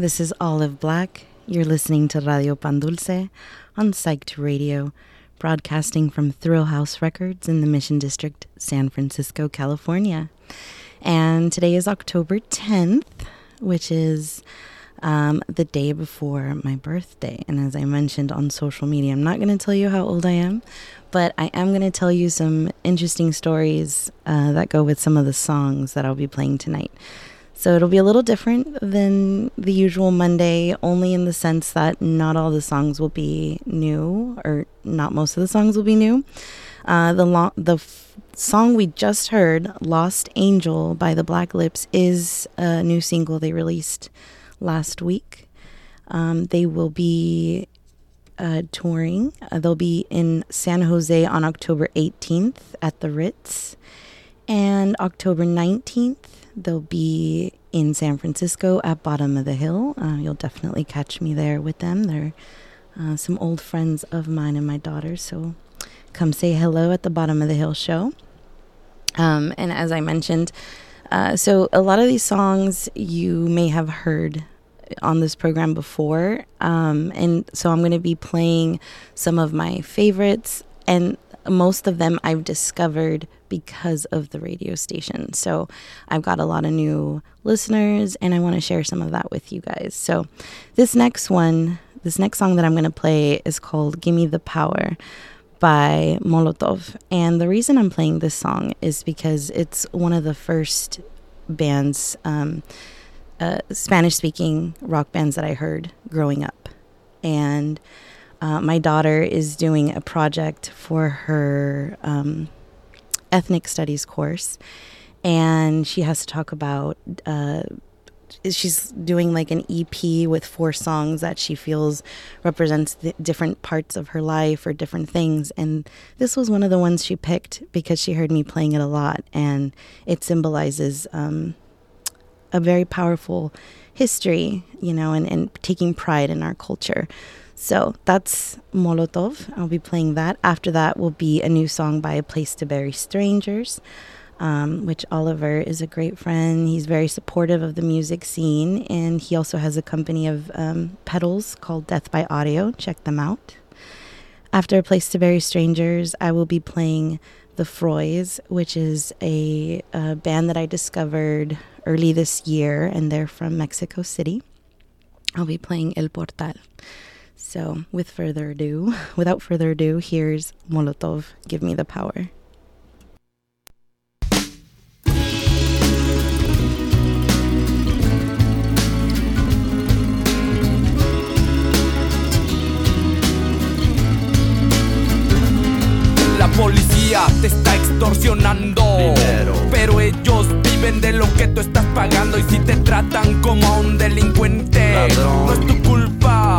This is Olive Black. You're listening to Radio Pan Dulce on Psyched Radio, broadcasting from Thrill House Records in the Mission District, San Francisco, California. And today is October 10th, which is um, the day before my birthday. And as I mentioned on social media, I'm not going to tell you how old I am, but I am going to tell you some interesting stories uh, that go with some of the songs that I'll be playing tonight. So it'll be a little different than the usual Monday, only in the sense that not all the songs will be new, or not most of the songs will be new. Uh, the lo- the f- song we just heard, "Lost Angel" by the Black Lips, is a new single they released last week. Um, they will be uh, touring. Uh, they'll be in San Jose on October 18th at the Ritz, and October 19th They'll be in San Francisco at Bottom of the Hill. Uh, you'll definitely catch me there with them. They're uh, some old friends of mine and my daughter, so come say hello at the Bottom of the Hill show. Um, and as I mentioned, uh, so a lot of these songs you may have heard on this program before. Um, and so I'm going to be playing some of my favorites. And most of them I've discovered because of the radio station. So I've got a lot of new listeners and I want to share some of that with you guys. So this next one, this next song that I'm going to play is called Gimme the Power by Molotov. And the reason I'm playing this song is because it's one of the first bands, um, uh, Spanish speaking rock bands that I heard growing up. And uh, my daughter is doing a project for her um, ethnic studies course, and she has to talk about. Uh, she's doing like an EP with four songs that she feels represents different parts of her life or different things. And this was one of the ones she picked because she heard me playing it a lot, and it symbolizes um, a very powerful history, you know, and, and taking pride in our culture. So that's Molotov. I'll be playing that. After that will be a new song by A Place to Bury Strangers, um, which Oliver is a great friend. He's very supportive of the music scene, and he also has a company of um, pedals called Death by Audio. Check them out. After A Place to Bury Strangers, I will be playing The Froys, which is a, a band that I discovered early this year, and they're from Mexico City. I'll be playing El Portal. So, with further ado, without further ado, here's Molotov, Give Me the Power. La policía te está extorsionando. Pero ellos viven de lo que tú estás pagando. Y si te tratan como a un delincuente, no es tu culpa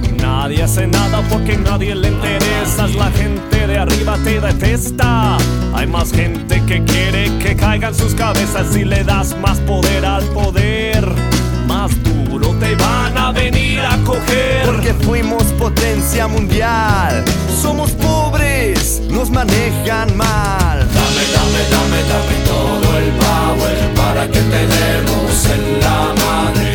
Nadie hace nada porque nadie le interesa. La gente de arriba te detesta. Hay más gente que quiere que caigan sus cabezas si le das más poder al poder. Más duro te van a venir a coger. Porque fuimos potencia mundial. Somos pobres, nos manejan mal. Dame, dame, dame, dame todo el power para que te demos en la madre.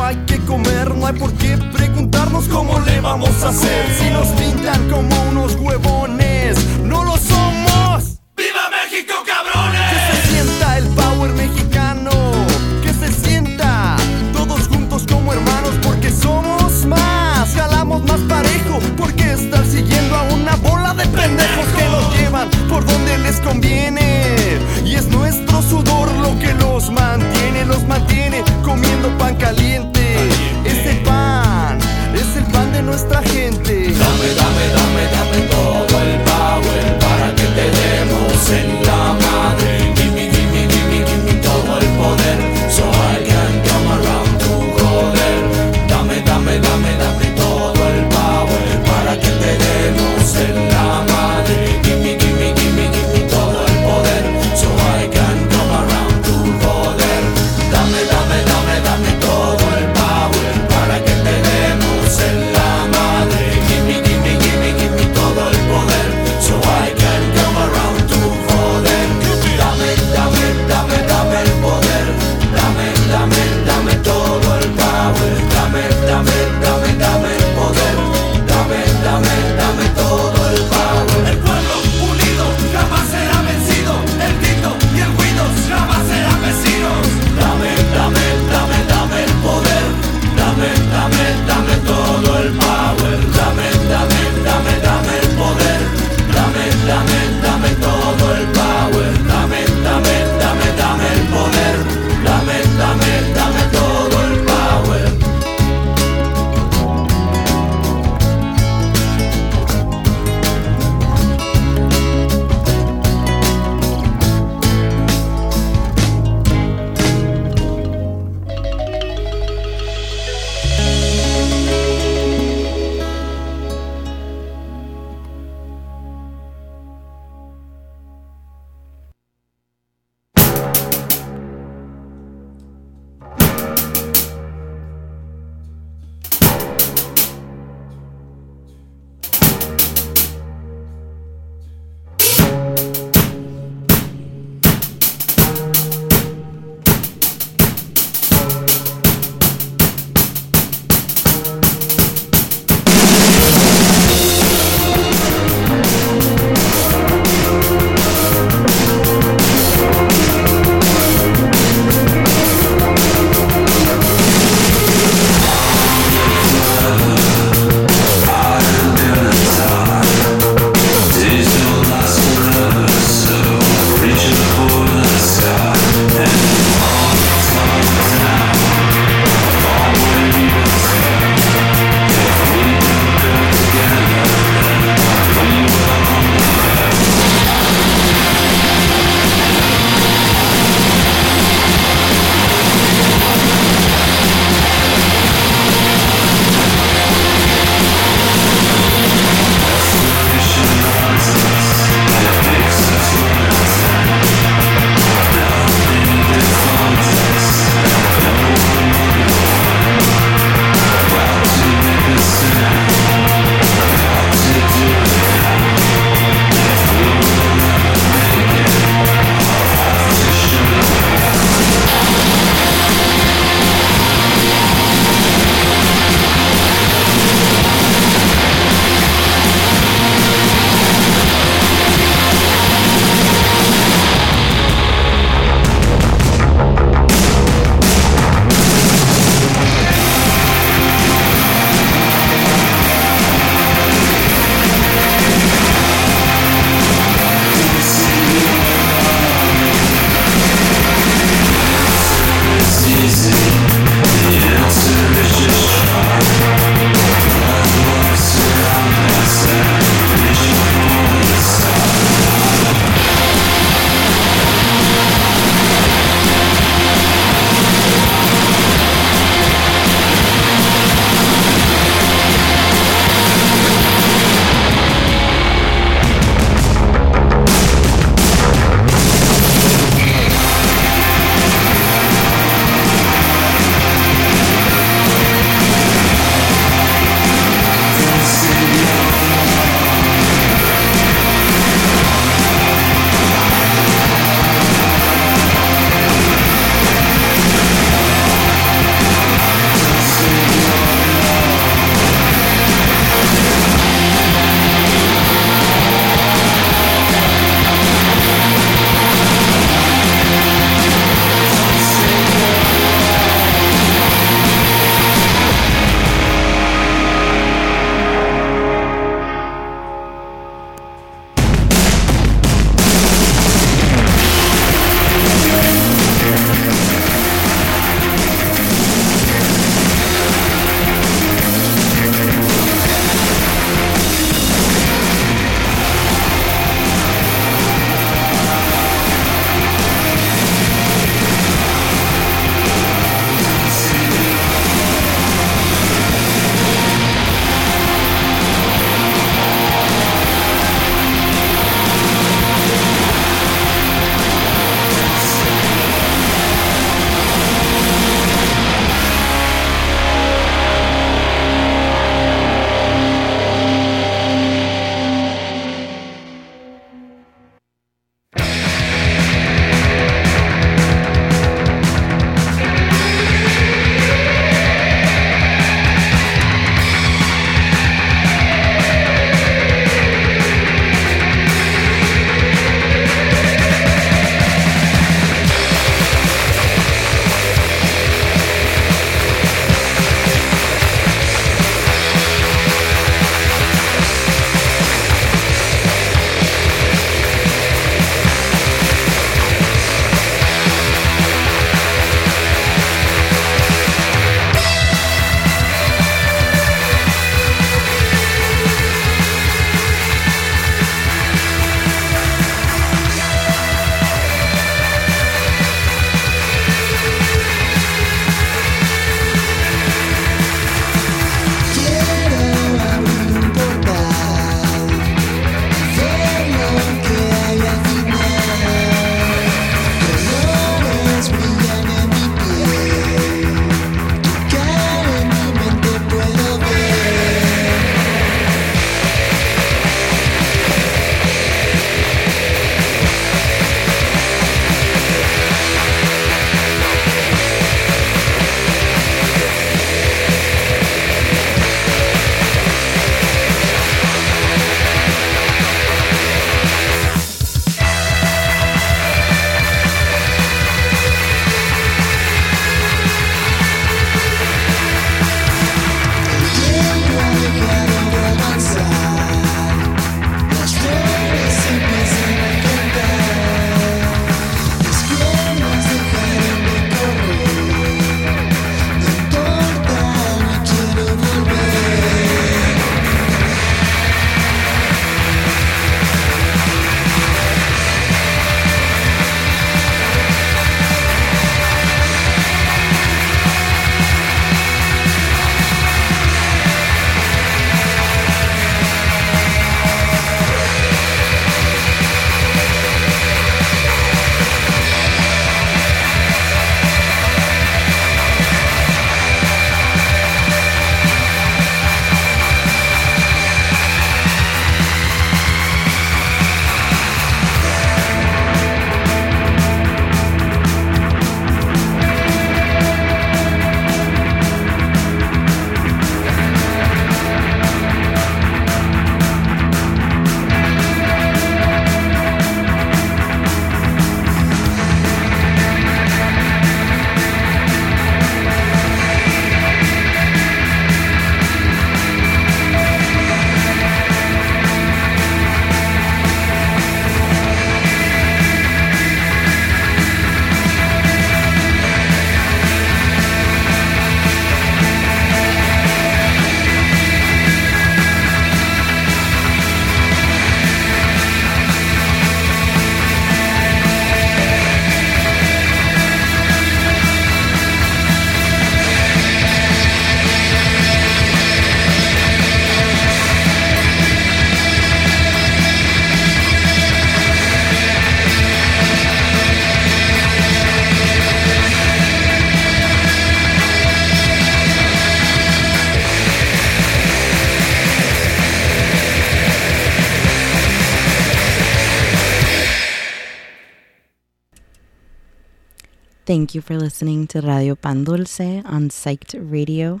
Thank you for listening to Radio Pan Dulce on Psyched Radio,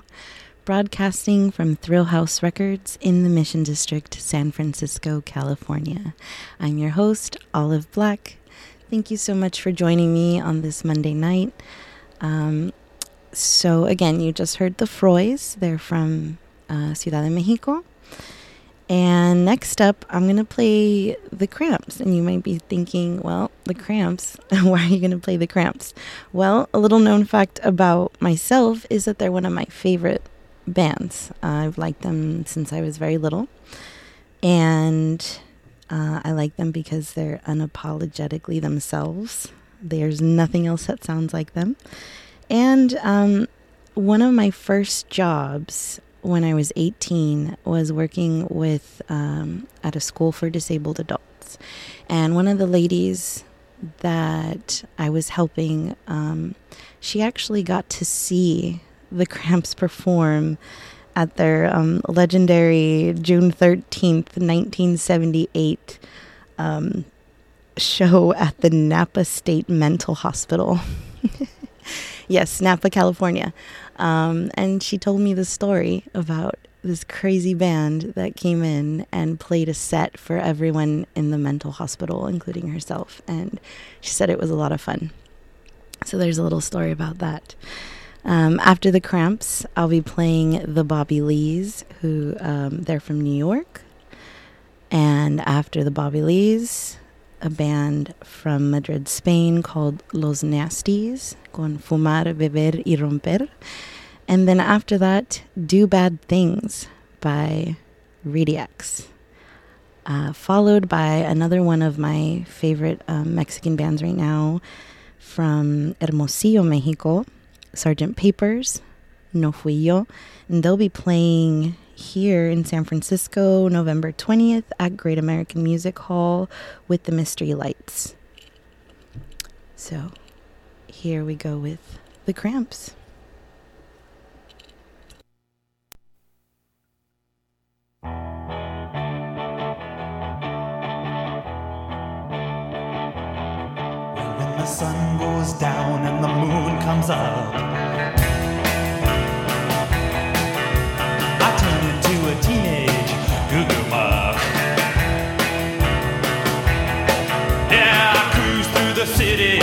broadcasting from Thrill House Records in the Mission District, San Francisco, California. I'm your host, Olive Black. Thank you so much for joining me on this Monday night. Um, so, again, you just heard the Froys. They're from uh, Ciudad de Mexico. And next up, I'm going to play the Cramps. And you might be thinking, well, the Cramps, why are you going to play the Cramps? Well, a little known fact about myself is that they're one of my favorite bands. Uh, I've liked them since I was very little. And uh, I like them because they're unapologetically themselves. There's nothing else that sounds like them. And um, one of my first jobs when I was 18 was working with um, at a school for disabled adults, and one of the ladies that I was helping, um, she actually got to see the Cramps perform at their um, legendary June 13th, 1978 um, show at the Napa State Mental Hospital. yes, Napa, California. Um, and she told me the story about this crazy band that came in and played a set for everyone in the mental hospital, including herself. And she said it was a lot of fun. So there's a little story about that. Um, after the Cramps, I'll be playing the Bobby Lees, who um, they're from New York. And after the Bobby Lees, a band from Madrid, Spain called Los Nastys, con Fumar, Beber y Romper. And then after that, Do Bad Things by Rediax. Uh, followed by another one of my favorite um, Mexican bands right now from Hermosillo, Mexico, Sergeant Papers, No Fui Yo. And they'll be playing here in San Francisco November 20th at Great American Music Hall with the Mystery Lights. So here we go with the Cramps. When the sun goes down and the moon comes up, I turn into a teenage goo muck. Yeah, I cruise through the city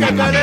que pelear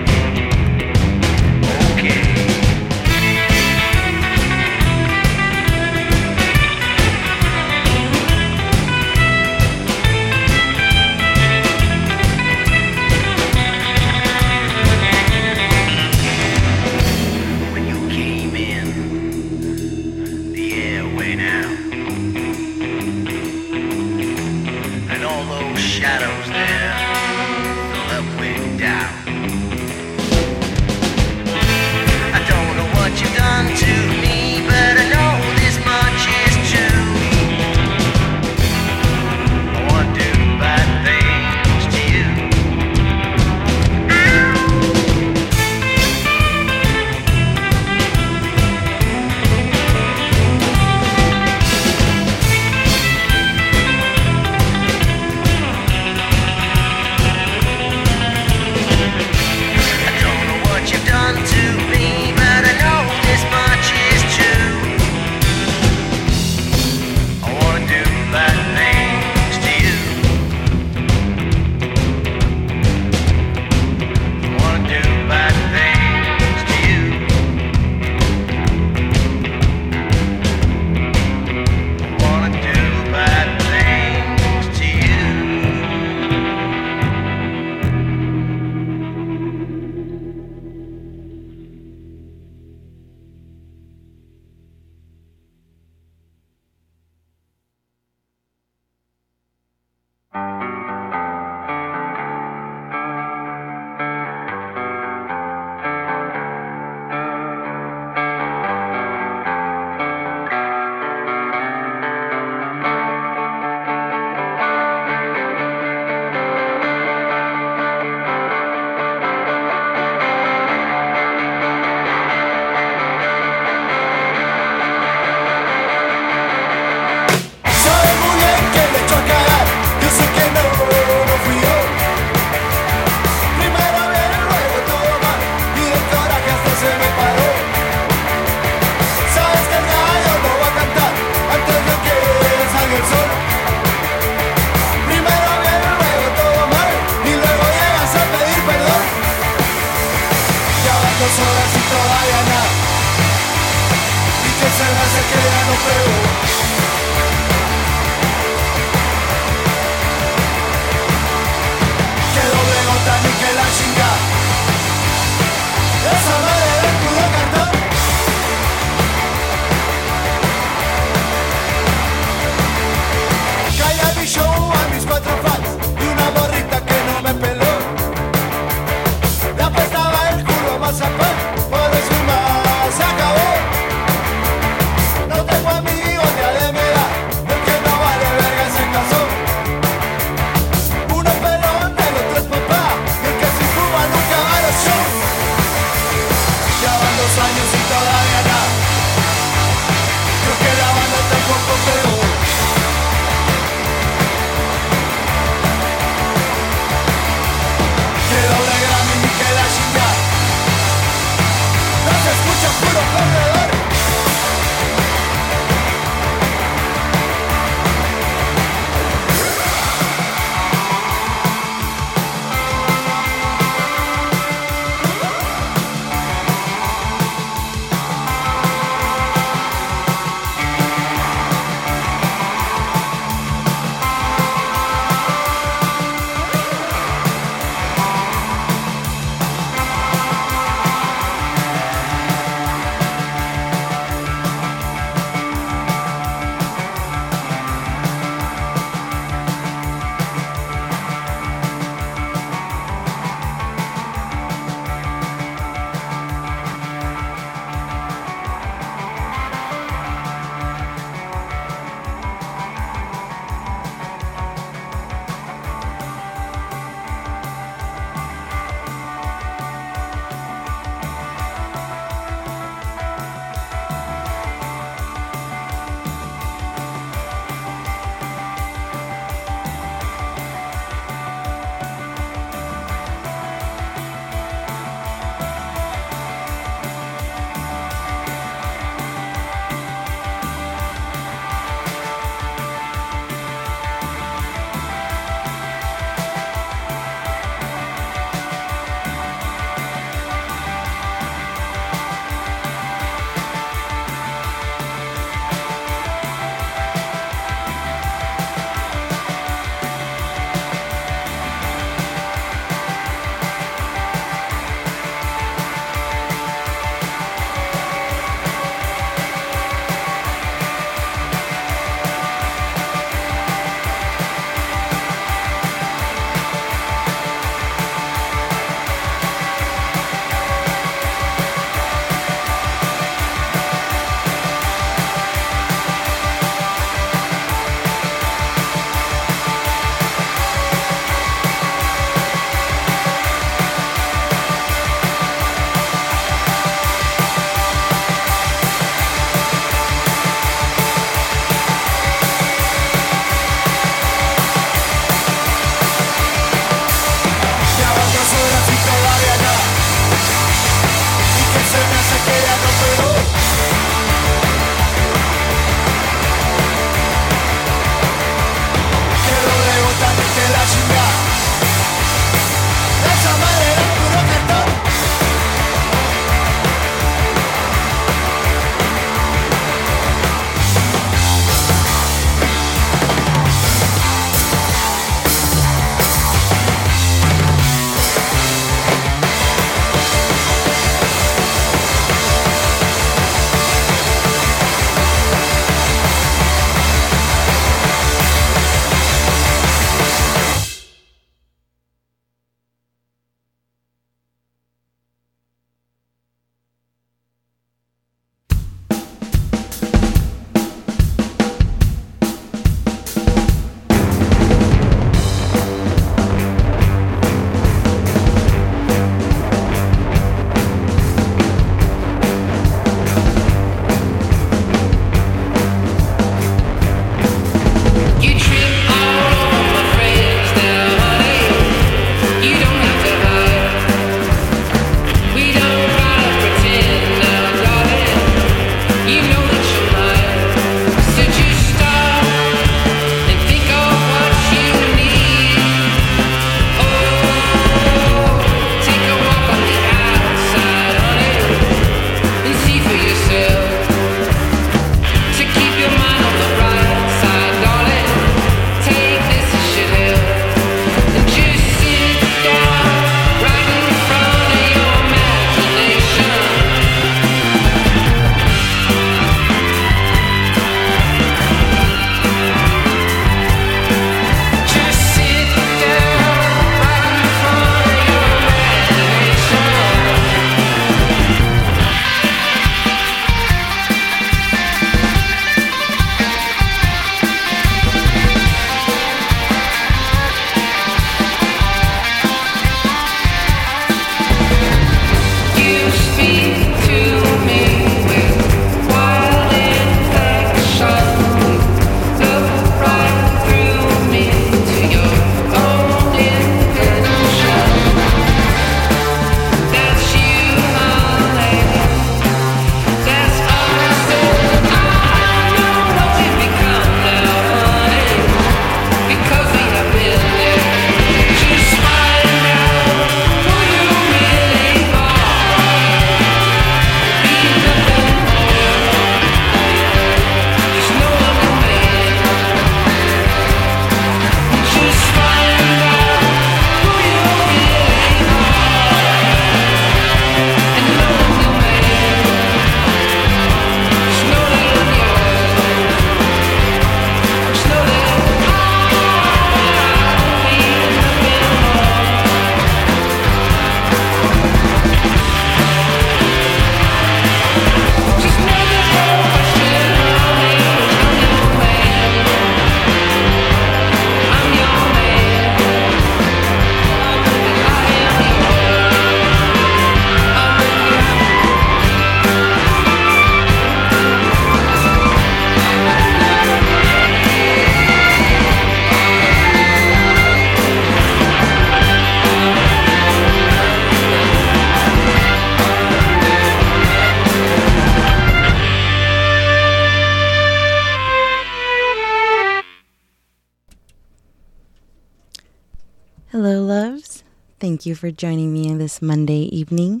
for joining me this Monday evening.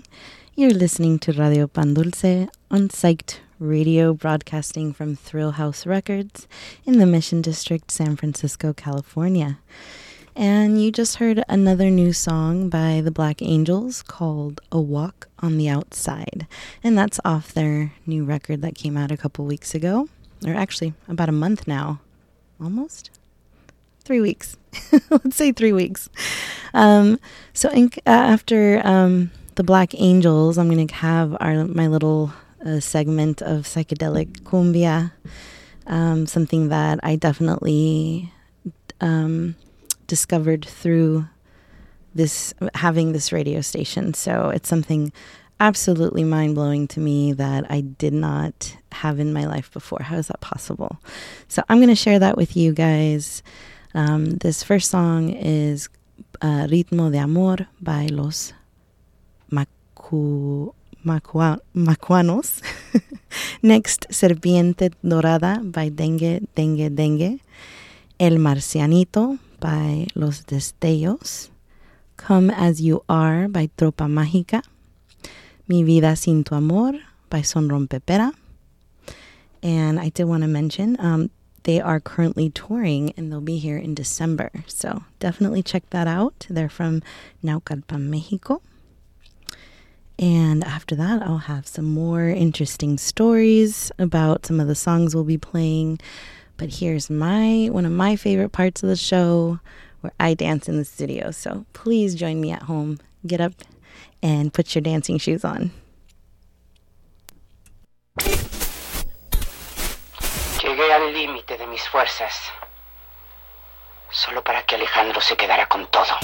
You're listening to Radio Pan Dulce on Psyched Radio, broadcasting from Thrill House Records in the Mission District, San Francisco, California. And you just heard another new song by the Black Angels called A Walk on the Outside. And that's off their new record that came out a couple weeks ago, or actually about a month now. Almost? Three weeks. Let's say three weeks. Um, so in, uh, after um, the Black Angels, I'm going to have our my little uh, segment of psychedelic cumbia, um, something that I definitely um, discovered through this having this radio station. So it's something absolutely mind blowing to me that I did not have in my life before. How is that possible? So I'm going to share that with you guys. Um, this first song is uh, Ritmo de Amor by Los Macu, Macua, Macuanos. Next, Serpiente Dorada by Dengue, Dengue, Dengue. El Marcianito by Los Destellos. Come As You Are by Tropa Mágica. Mi Vida Sin Tu Amor by Son Rompepera. And I did want to mention um, they are currently touring and they'll be here in December. So definitely check that out. They're from Naucalpan, Mexico. And after that, I'll have some more interesting stories about some of the songs we'll be playing. But here's my one of my favorite parts of the show where I dance in the studio. So please join me at home. Get up and put your dancing shoes on. Al límite de mis fuerzas, solo para que Alejandro se quedara con todo.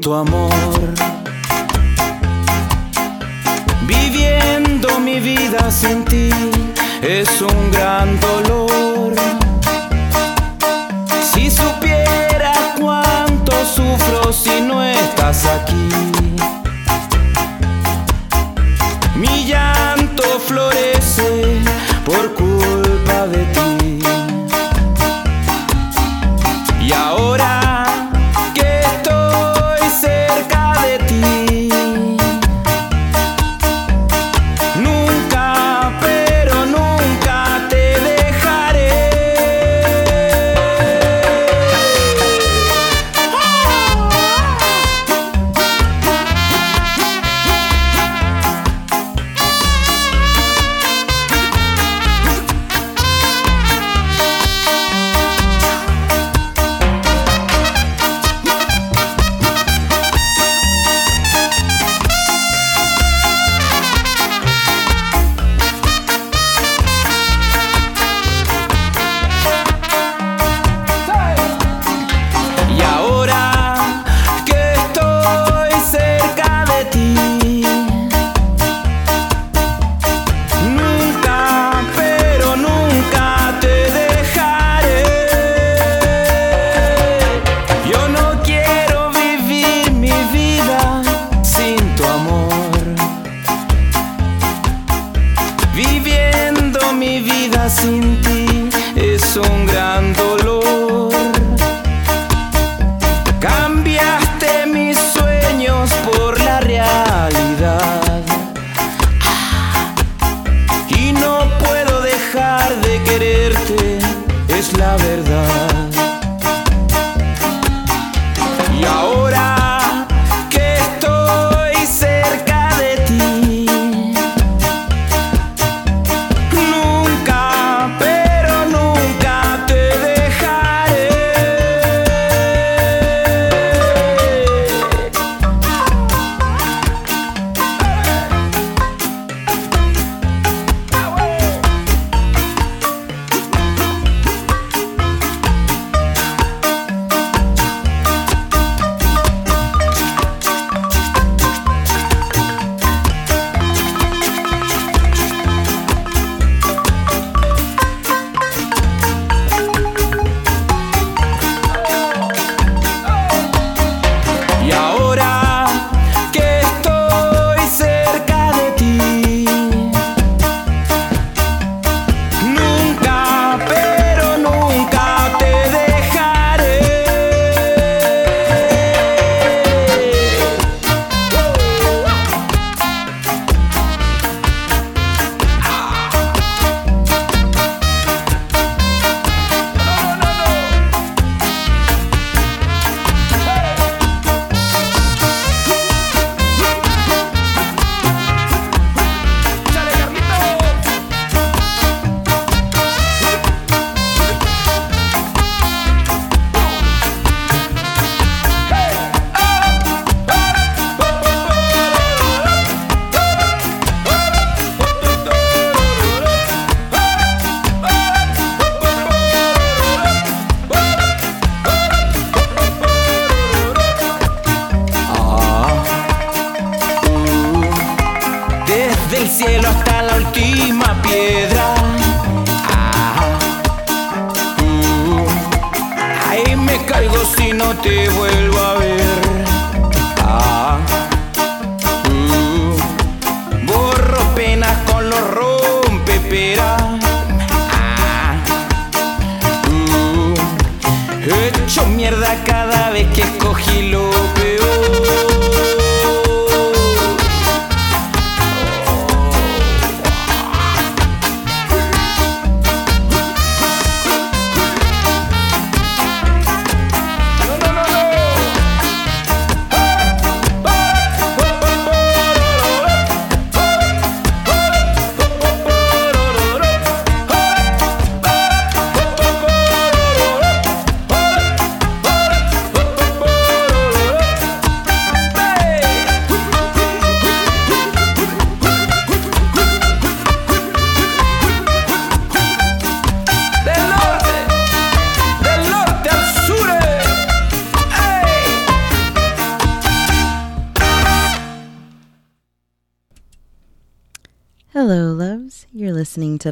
Tu amor.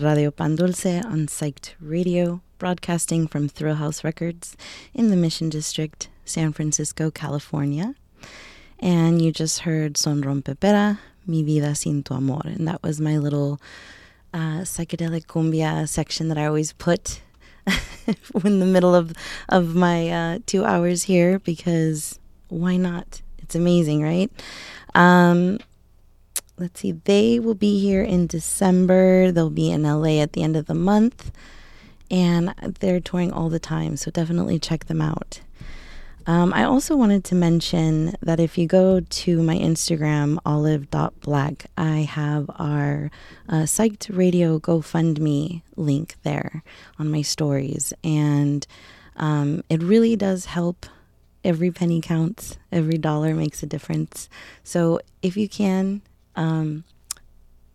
Radio Pan Dulce on Psyched Radio, broadcasting from Thrill House Records in the Mission District, San Francisco, California. And you just heard Son Rompepera, Mi Vida Sin Tu Amor. And that was my little uh, psychedelic cumbia section that I always put in the middle of, of my uh, two hours here because why not? It's amazing, right? Um, let's see, they will be here in December. They'll be in LA at the end of the month. And they're touring all the time, so definitely check them out. Um, I also wanted to mention that if you go to my Instagram, olive.black, I have our uh, Psyched Radio GoFundMe link there on my stories. And um, it really does help. Every penny counts, every dollar makes a difference. So if you can, um,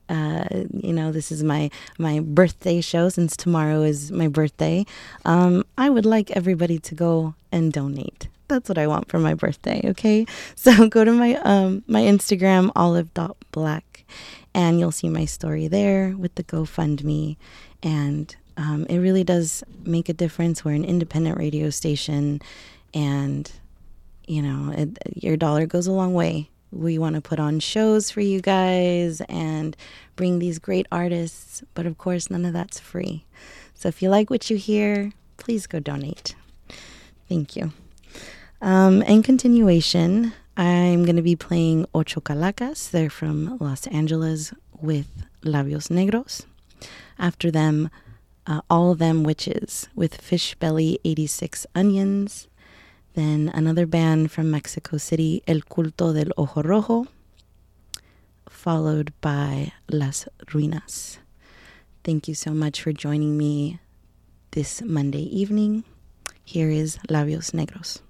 uh, you know, this is my my birthday show since tomorrow is my birthday. Um, I would like everybody to go and donate. That's what I want for my birthday. Okay, so go to my um my Instagram olive.black, and you'll see my story there with the GoFundMe, and um, it really does make a difference. We're an independent radio station, and you know, it, your dollar goes a long way we want to put on shows for you guys and bring these great artists, but of course, none of that's free. So if you like what you hear, please go donate. Thank you. Um, in continuation, I'm going to be playing Ocho Calacas. They're from Los Angeles with Labios Negros. After them, uh, All Them Witches with Fish Belly 86 Onions. Then another band from Mexico City, El Culto del Ojo Rojo, followed by Las Ruinas. Thank you so much for joining me this Monday evening. Here is Labios Negros.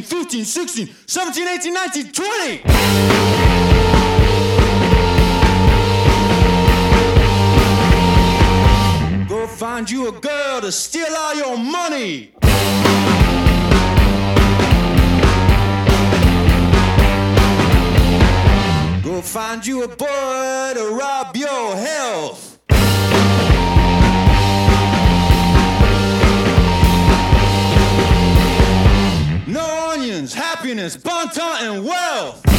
14, 15, 16, 17, 18, 19, 20. Go find you a girl to steal all your money. Go find you a boy to rob your health. Happiness, bon ton, and wealth.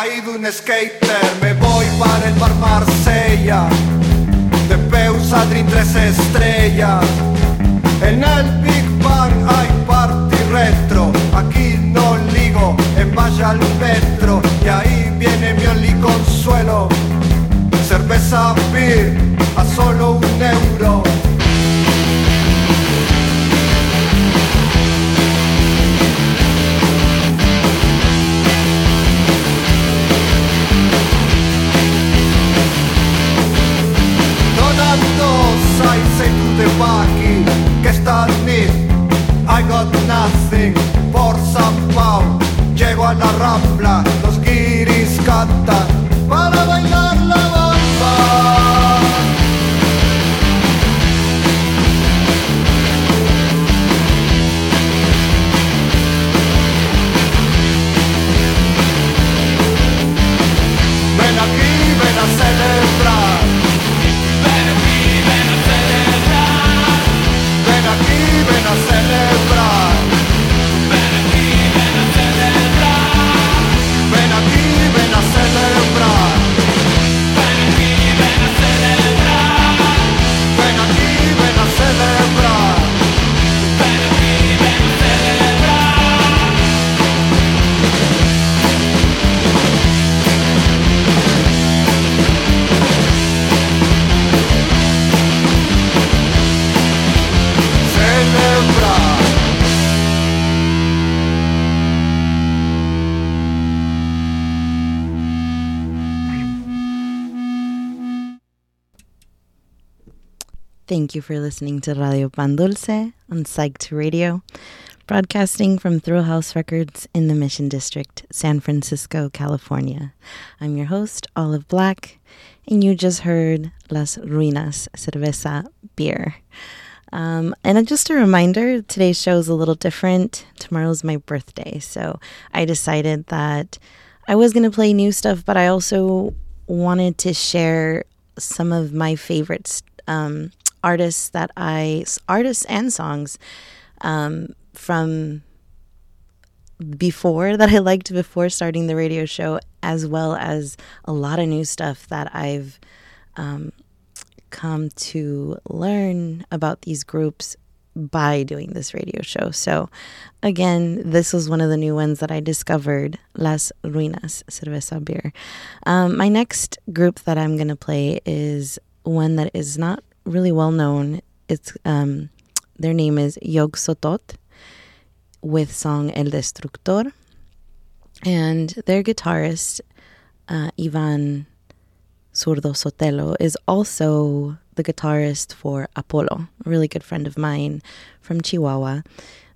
Caído un skater. Me voy para el bar Marsella. De Peus a tres estrellas. En el Big Bang hay party retro. Aquí no ligo, en vaya al metro. Y ahí viene mi only consuelo. Cerveza beer La carrapla, los guiris cantan. You for listening to Radio Pan Dulce on Psyched Radio, broadcasting from Thrill House Records in the Mission District, San Francisco, California. I'm your host, Olive Black, and you just heard Las Ruinas Cerveza Beer. Um, and just a reminder, today's show is a little different. Tomorrow's my birthday, so I decided that I was going to play new stuff, but I also wanted to share some of my favorites um, artists that I artists and songs um, from before that I liked before starting the radio show, as well as a lot of new stuff that I've um, come to learn about these groups by doing this radio show. So, again, this was one of the new ones that I discovered Las Ruinas Cerveza Beer. Um, my next group that I'm going to play is one that is not really well known. It's um, their name is Yog Sotot with song El Destructor, and their guitarist uh, Ivan Zurdo Sotelo is also the guitarist for Apollo, a really good friend of mine from Chihuahua.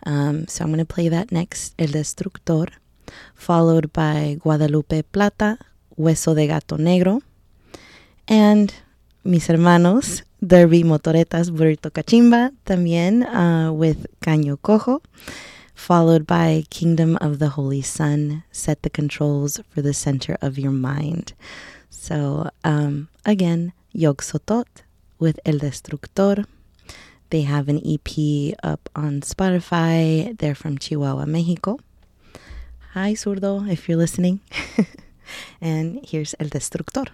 Um, so I'm going to play that next, El Destructor, followed by Guadalupe Plata, Hueso de Gato Negro, and Mis Hermanos, Derby Motoretas Burrito Kachimba, también uh, with Caño Cojo, followed by Kingdom of the Holy Sun, Set the Controls for the Center of Your Mind. So, um, again, Yog Sotot with El Destructor. They have an EP up on Spotify. They're from Chihuahua, Mexico. Hi, Zurdo, if you're listening. and here's El Destructor.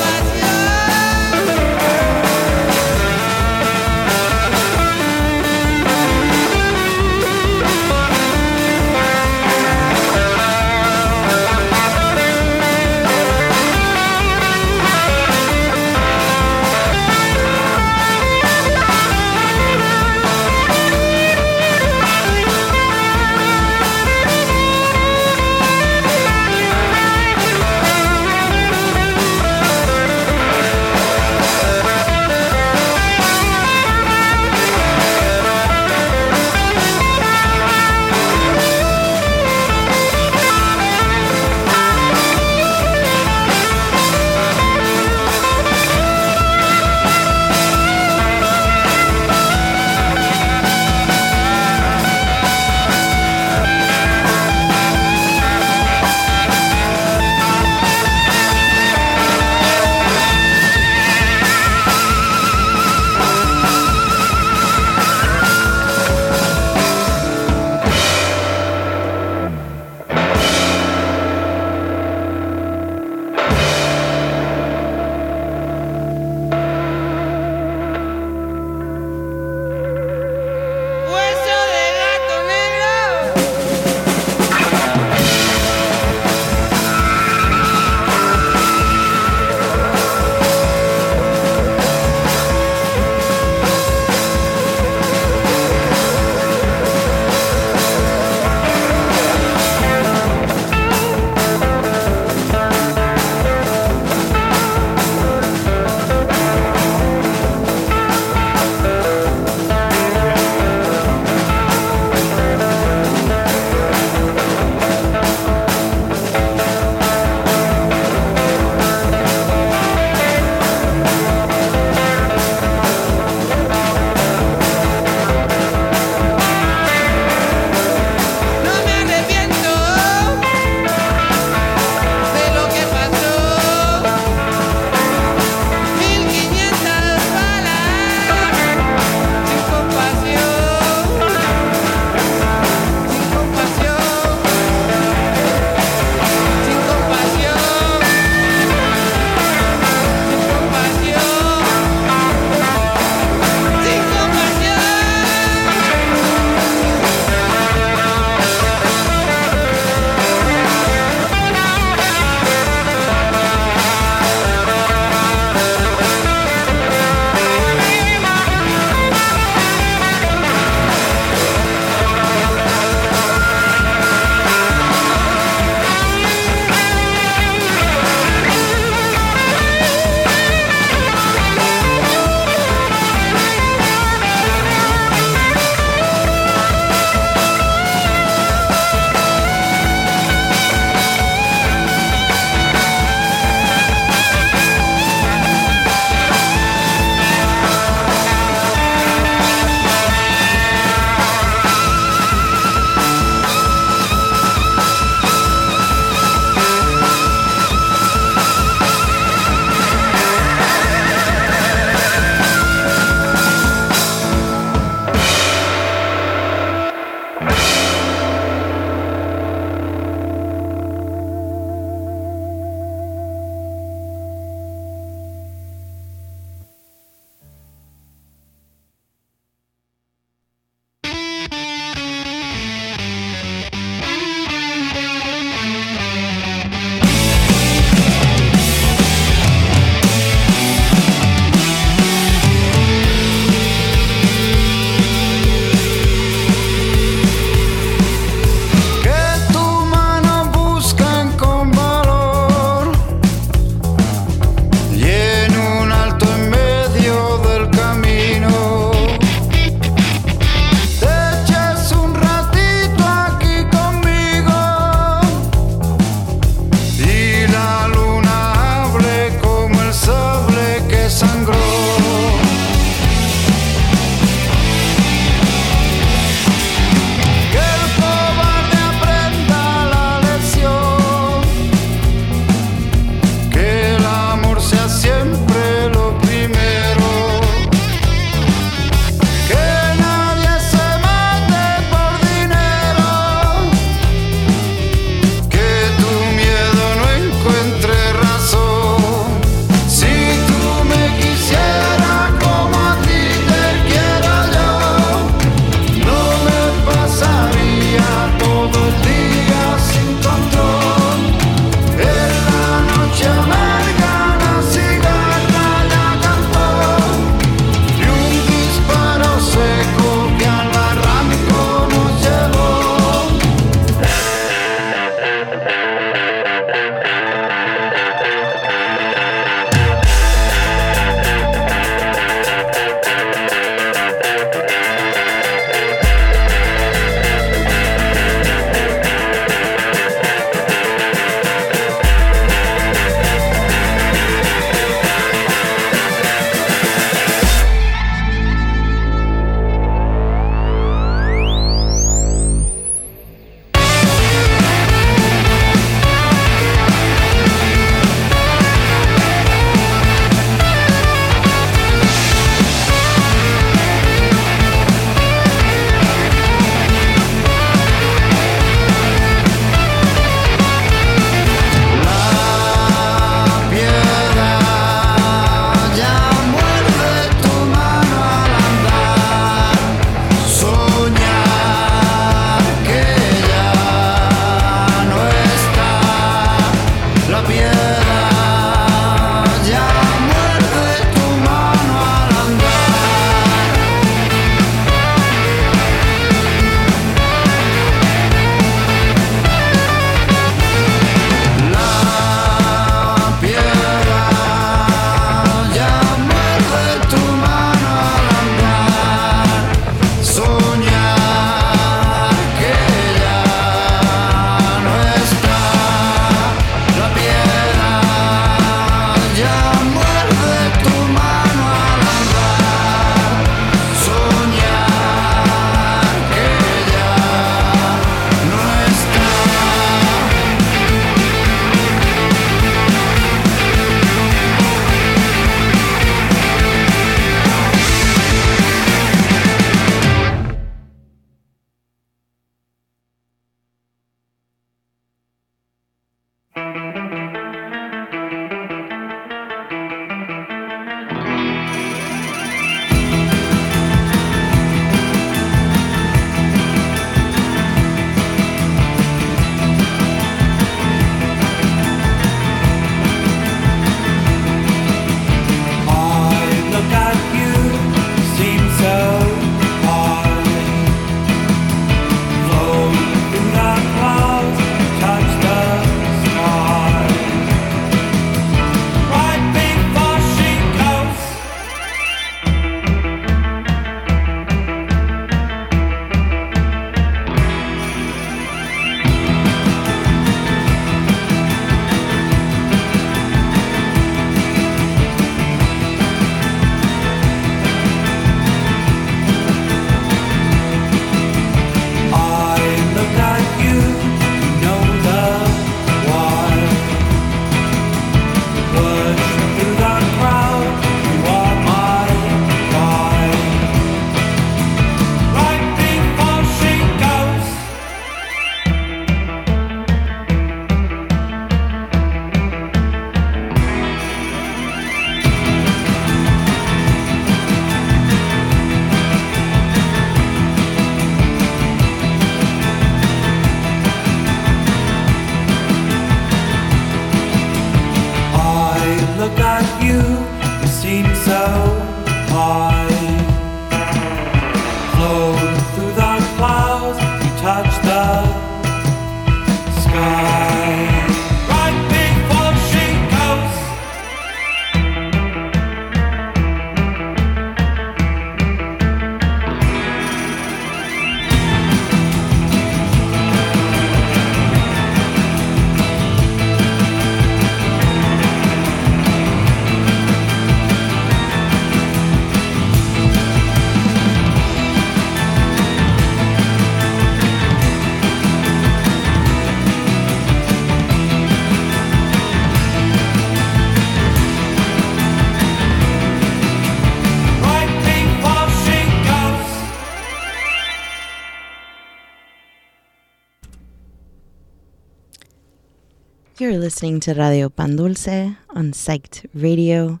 Listening to Radio Pan Dulce on Psyched Radio,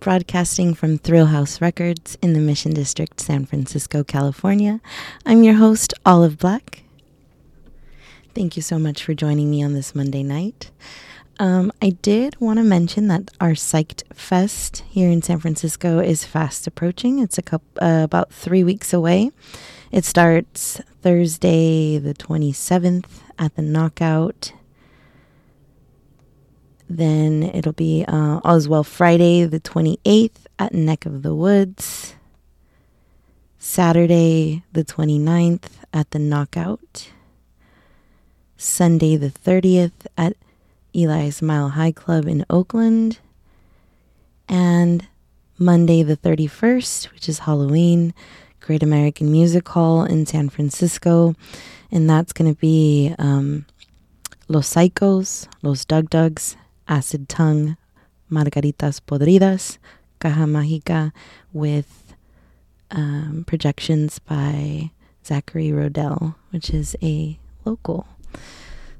broadcasting from Thrill House Records in the Mission District, San Francisco, California. I'm your host, Olive Black. Thank you so much for joining me on this Monday night. Um, I did want to mention that our Psyched Fest here in San Francisco is fast approaching. It's a couple, uh, about three weeks away. It starts Thursday, the 27th, at the Knockout. Then it'll be uh, Friday, the 28th, at Neck of the Woods. Saturday, the 29th, at the Knockout. Sunday, the 30th, at Eli's Mile High Club in Oakland. And Monday, the 31st, which is Halloween, Great American Music Hall in San Francisco. And that's going to be um, Los Psychos, Los Dug Dugs, Acid Tongue, Margaritas Podridas, Caja Mágica, with um, projections by Zachary Rodell, which is a local.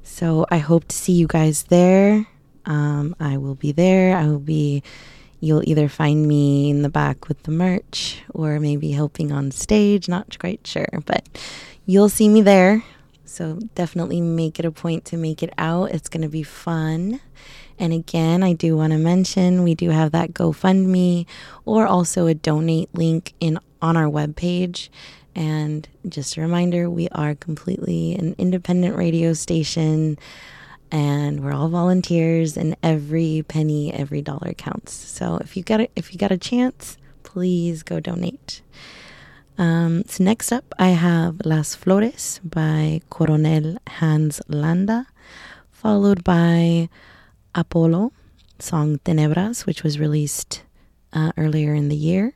So I hope to see you guys there. Um, I will be there. I will be, you'll either find me in the back with the merch or maybe helping on stage. Not quite sure, but you'll see me there. So definitely make it a point to make it out. It's going to be fun. And again, I do want to mention we do have that GoFundMe or also a donate link in on our webpage. And just a reminder, we are completely an independent radio station and we're all volunteers and every penny, every dollar counts. So if you got a, if you got a chance, please go donate. Um, so next up, I have Las Flores by Coronel Hans Landa, followed by Apollo, song Tenebras, which was released uh, earlier in the year.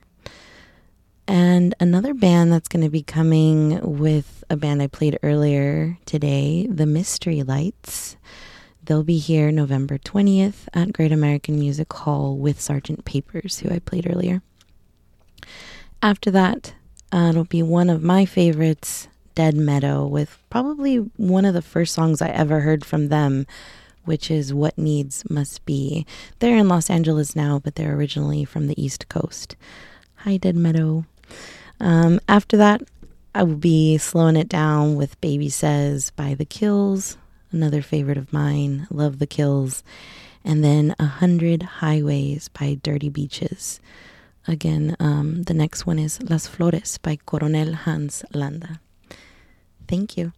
And another band that's going to be coming with a band I played earlier today, The Mystery Lights. They'll be here November 20th at Great American Music Hall with Sergeant Papers, who I played earlier. After that, uh, it'll be one of my favorites, Dead Meadow, with probably one of the first songs I ever heard from them, which is What Needs Must Be. They're in Los Angeles now, but they're originally from the East Coast. Hi, Dead Meadow. Um, after that, I will be slowing it down with Baby Says by The Kills, another favorite of mine. Love The Kills. And then A Hundred Highways by Dirty Beaches. Again, um, the next one is Las Flores by Coronel Hans Landa. Thank you.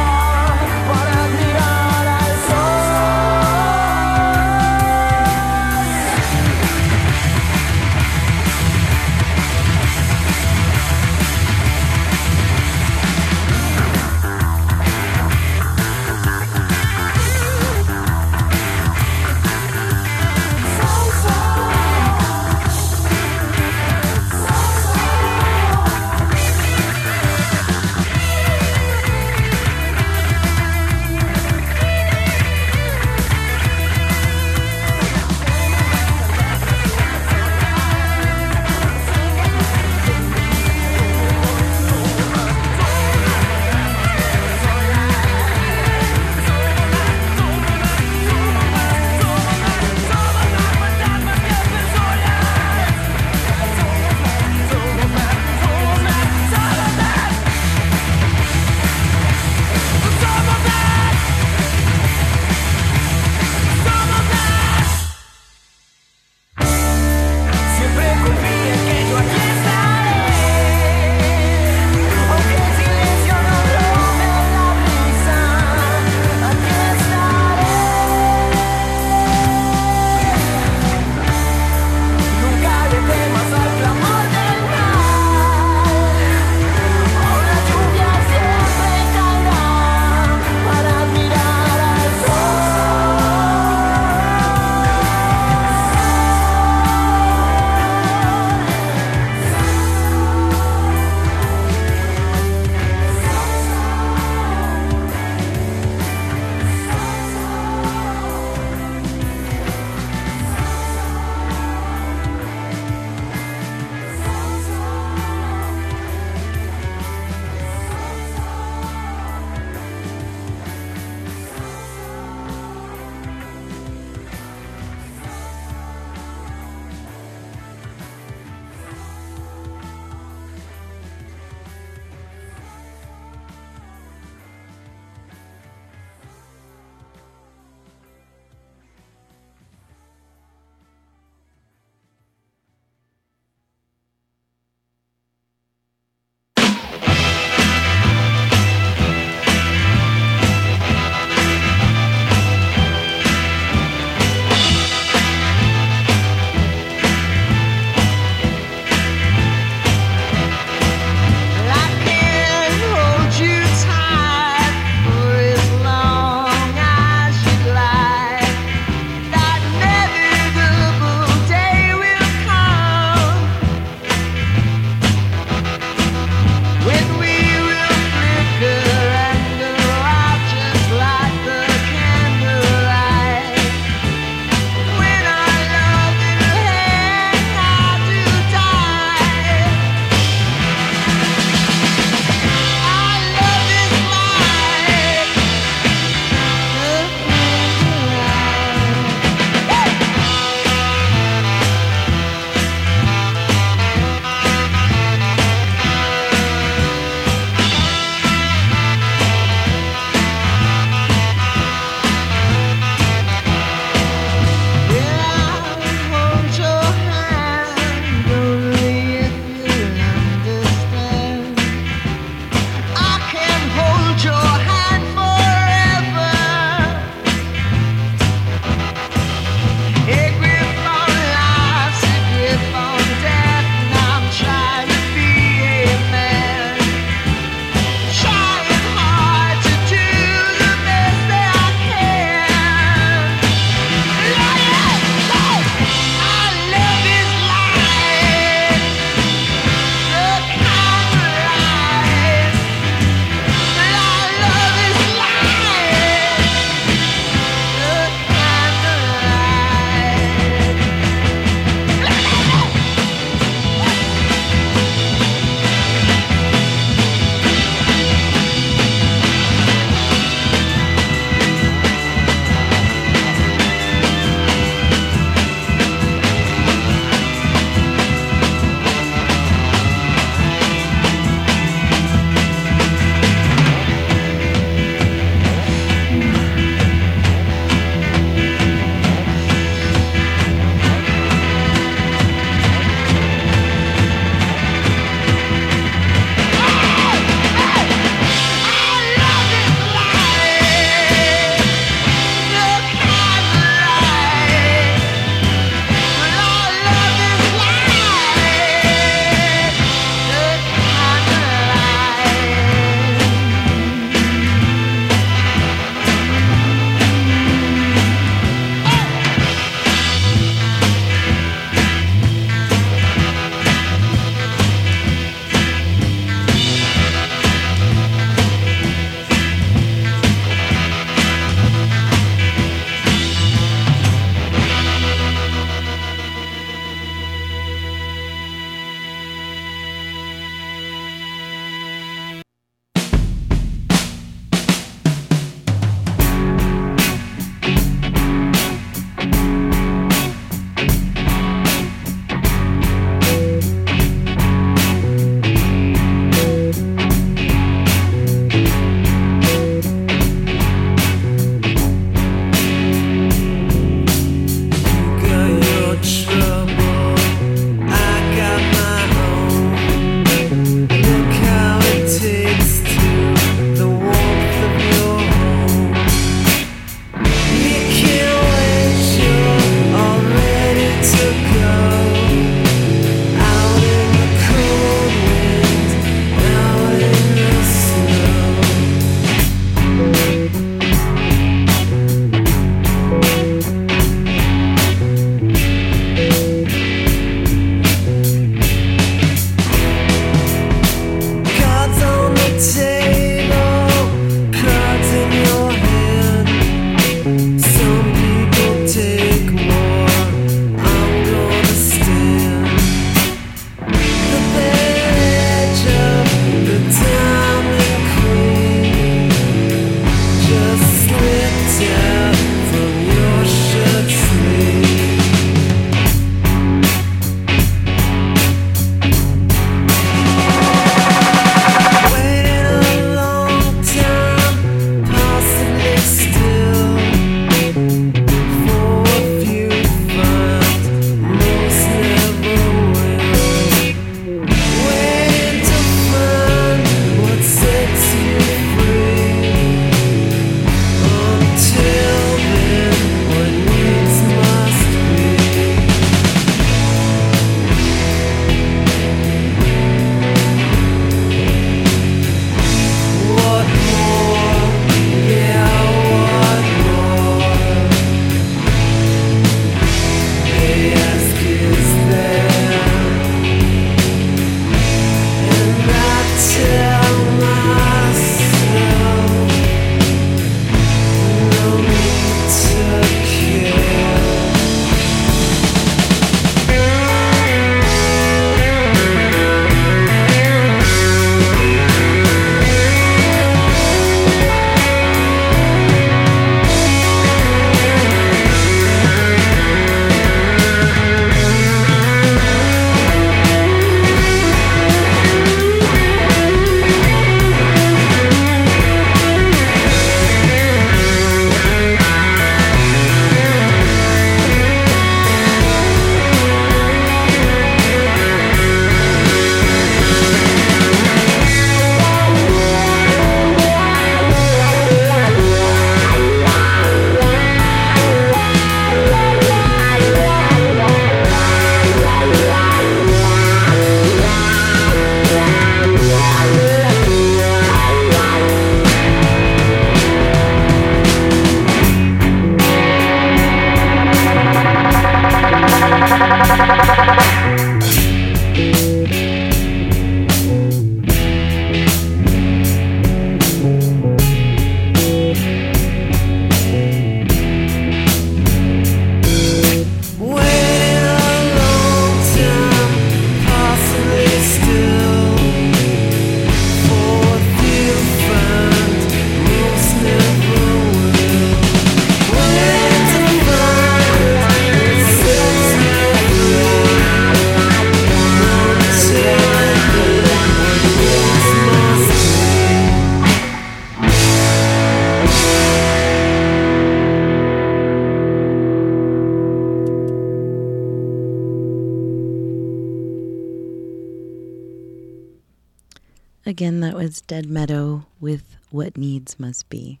Was Dead Meadow with What Needs Must Be.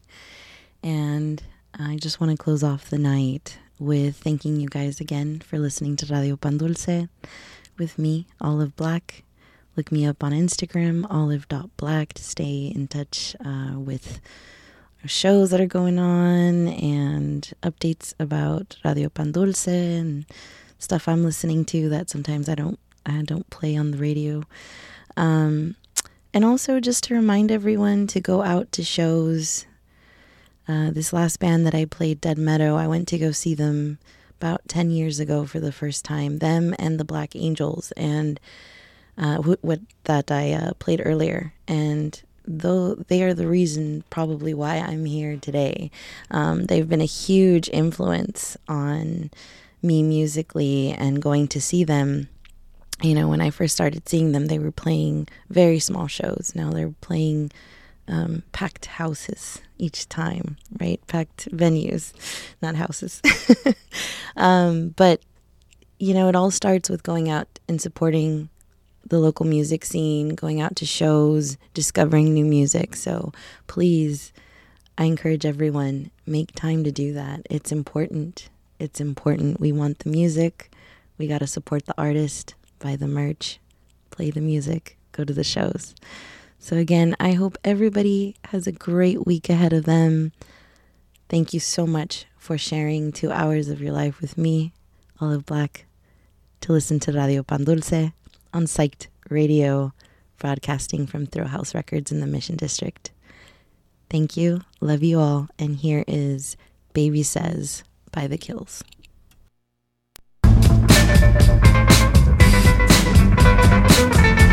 And I just want to close off the night with thanking you guys again for listening to Radio Pan Dulce with me, Olive Black. Look me up on Instagram, olive.black, to stay in touch uh, with shows that are going on and updates about Radio Pan Dulce and stuff I'm listening to that sometimes I don't I don't play on the radio. Um, and also just to remind everyone to go out to shows. Uh, this last band that I played, Dead Meadow, I went to go see them about 10 years ago for the first time. Them and the Black Angels, and uh, wh- what that I uh, played earlier. And though they are the reason probably why I'm here today, um, they've been a huge influence on me musically and going to see them you know, when I first started seeing them, they were playing very small shows. Now they're playing um, packed houses each time, right? Packed venues, not houses. um, but, you know, it all starts with going out and supporting the local music scene, going out to shows, discovering new music. So please, I encourage everyone, make time to do that. It's important. It's important. We want the music. We got to support the artist, buy the merch, play the music, go to the shows. So, again, I hope everybody has a great week ahead of them. Thank you so much for sharing two hours of your life with me, Olive Black, to listen to Radio Pan Dulce on Psyched Radio, broadcasting from Thrill House Records in the Mission District. Thank you. Love you all. And here is Baby Says by The Kills. Thank you.